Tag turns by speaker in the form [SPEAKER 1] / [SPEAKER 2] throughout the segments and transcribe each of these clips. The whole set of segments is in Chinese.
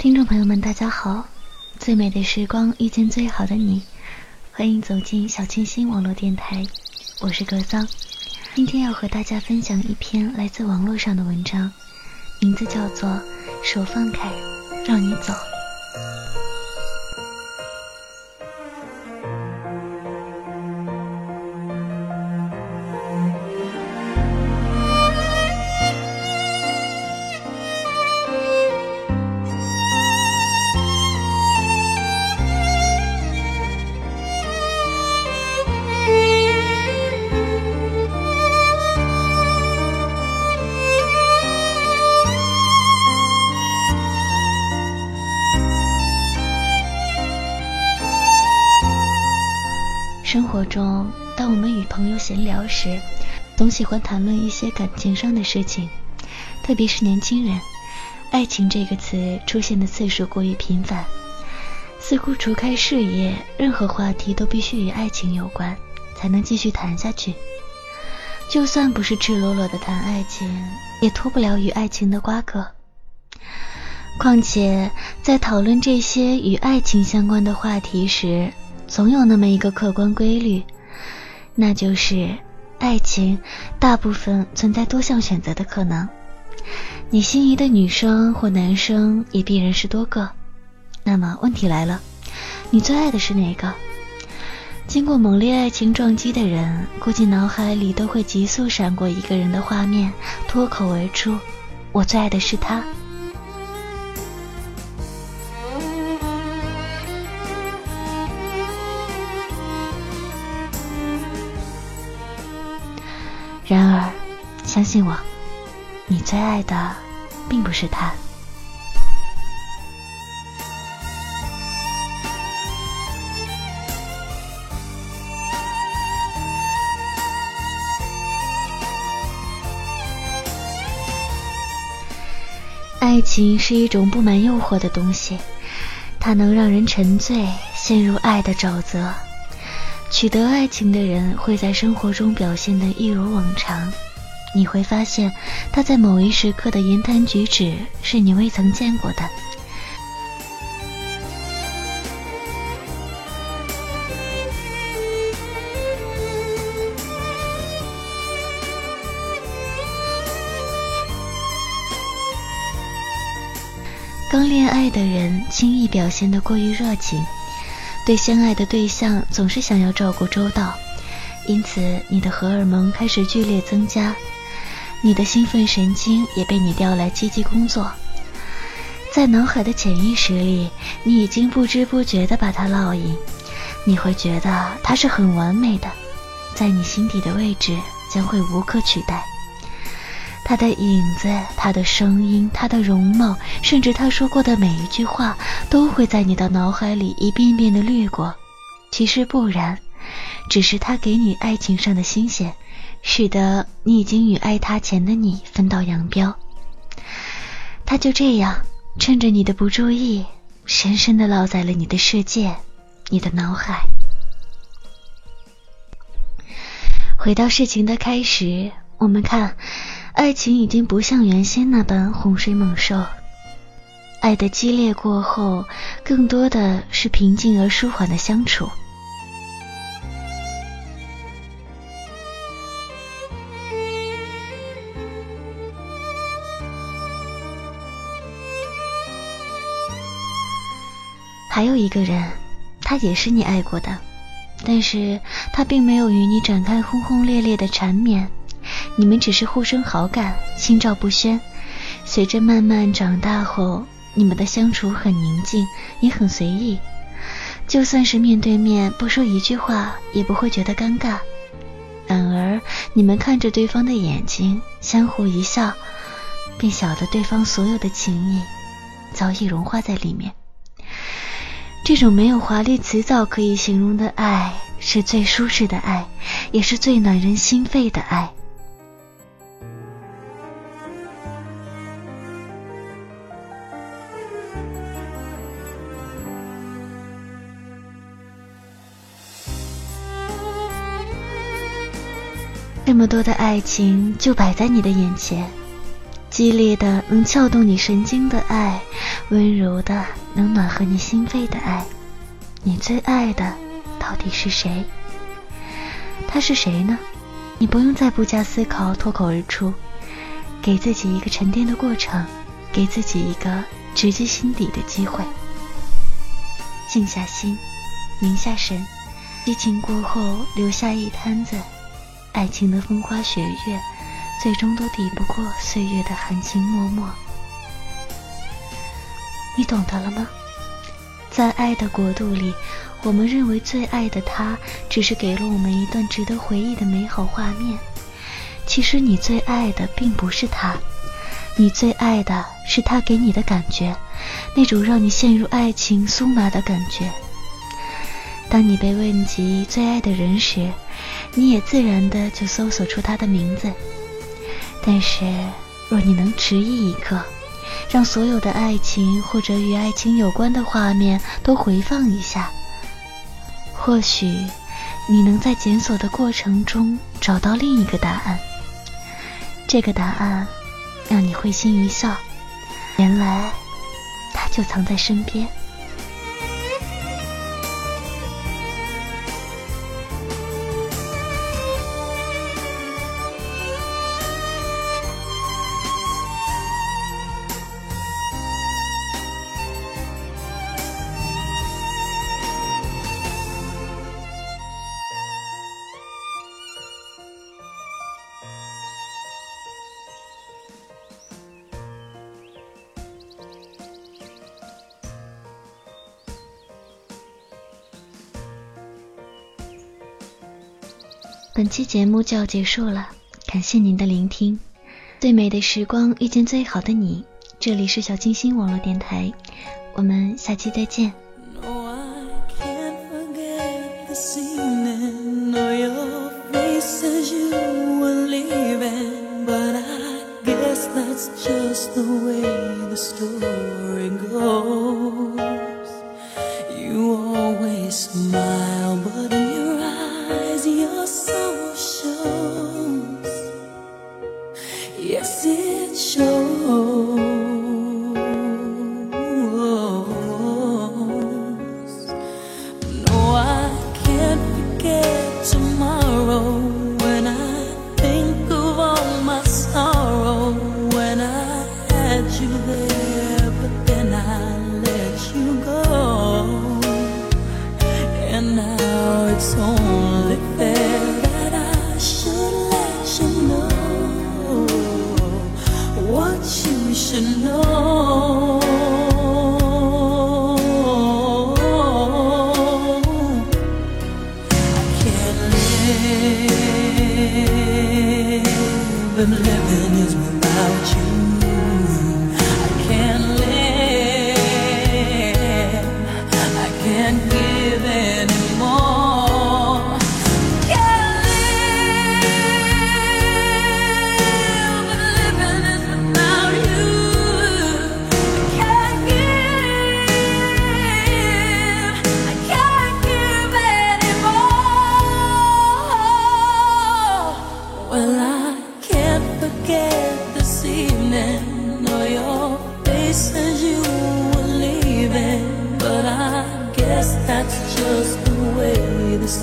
[SPEAKER 1] 听众朋友们，大家好！最美的时光遇见最好的你，欢迎走进小清新网络电台，我是格桑。今天要和大家分享一篇来自网络上的文章，名字叫做《手放开，让你走》。生活中，当我们与朋友闲聊时，总喜欢谈论一些感情上的事情，特别是年轻人，爱情这个词出现的次数过于频繁，似乎除开事业，任何话题都必须与爱情有关，才能继续谈下去。就算不是赤裸裸的谈爱情，也脱不了与爱情的瓜葛。况且，在讨论这些与爱情相关的话题时，总有那么一个客观规律，那就是爱情大部分存在多项选择的可能。你心仪的女生或男生也必然是多个。那么问题来了，你最爱的是哪个？经过猛烈爱情撞击的人，估计脑海里都会急速闪过一个人的画面，脱口而出：“我最爱的是他。”然而，相信我，你最爱的并不是他。爱情是一种布满诱惑的东西，它能让人沉醉，陷入爱的沼泽。取得爱情的人会在生活中表现得一如往常，你会发现他在某一时刻的言谈举止是你未曾见过的。刚恋爱的人轻易表现得过于热情。对相爱的对象总是想要照顾周到，因此你的荷尔蒙开始剧烈增加，你的兴奋神经也被你调来积极工作。在脑海的潜意识里，你已经不知不觉地把它烙印，你会觉得它是很完美的，在你心底的位置将会无可取代。他的影子，他的声音，他的容貌，甚至他说过的每一句话，都会在你的脑海里一遍遍的掠过。其实不然，只是他给你爱情上的新鲜，使得你已经与爱他前的你分道扬镳。他就这样，趁着你的不注意，深深的烙在了你的世界，你的脑海。回到事情的开始，我们看。爱情已经不像原先那般洪水猛兽爱的激烈过后更多的是平静而舒缓的相处。还有一个人他也是你爱过的但是他并没有与你展开轰轰烈烈的缠绵。你们只是互生好感，心照不宣。随着慢慢长大后，你们的相处很宁静，也很随意。就算是面对面，不说一句话，也不会觉得尴尬。反而，你们看着对方的眼睛，相互一笑，便晓得对方所有的情谊早已融化在里面。这种没有华丽辞藻可以形容的爱，是最舒适的爱，也是最暖人心肺的爱。这么多的爱情就摆在你的眼前，激烈的能撬动你神经的爱，温柔的能暖和你心肺的爱，你最爱的到底是谁？他是谁呢？你不用再不加思考脱口而出，给自己一个沉淀的过程，给自己一个直击心底的机会。静下心，凝下神，激情过后留下一滩子。爱情的风花雪月，最终都抵不过岁月的含情脉脉。你懂得了吗？在爱的国度里，我们认为最爱的他，只是给了我们一段值得回忆的美好画面。其实你最爱的并不是他，你最爱的是他给你的感觉，那种让你陷入爱情酥麻的感觉。当你被问及最爱的人时，你也自然的就搜索出他的名字。但是，若你能迟疑一刻，让所有的爱情或者与爱情有关的画面都回放一下，或许你能在检索的过程中找到另一个答案。这个答案让你会心一笑，原来他就藏在身边。本期节目就要结束了，感谢您的聆听。最美的时光遇见最好的你，这里是小清新网络电台，我们下期再见。
[SPEAKER 2] that's just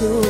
[SPEAKER 2] dor.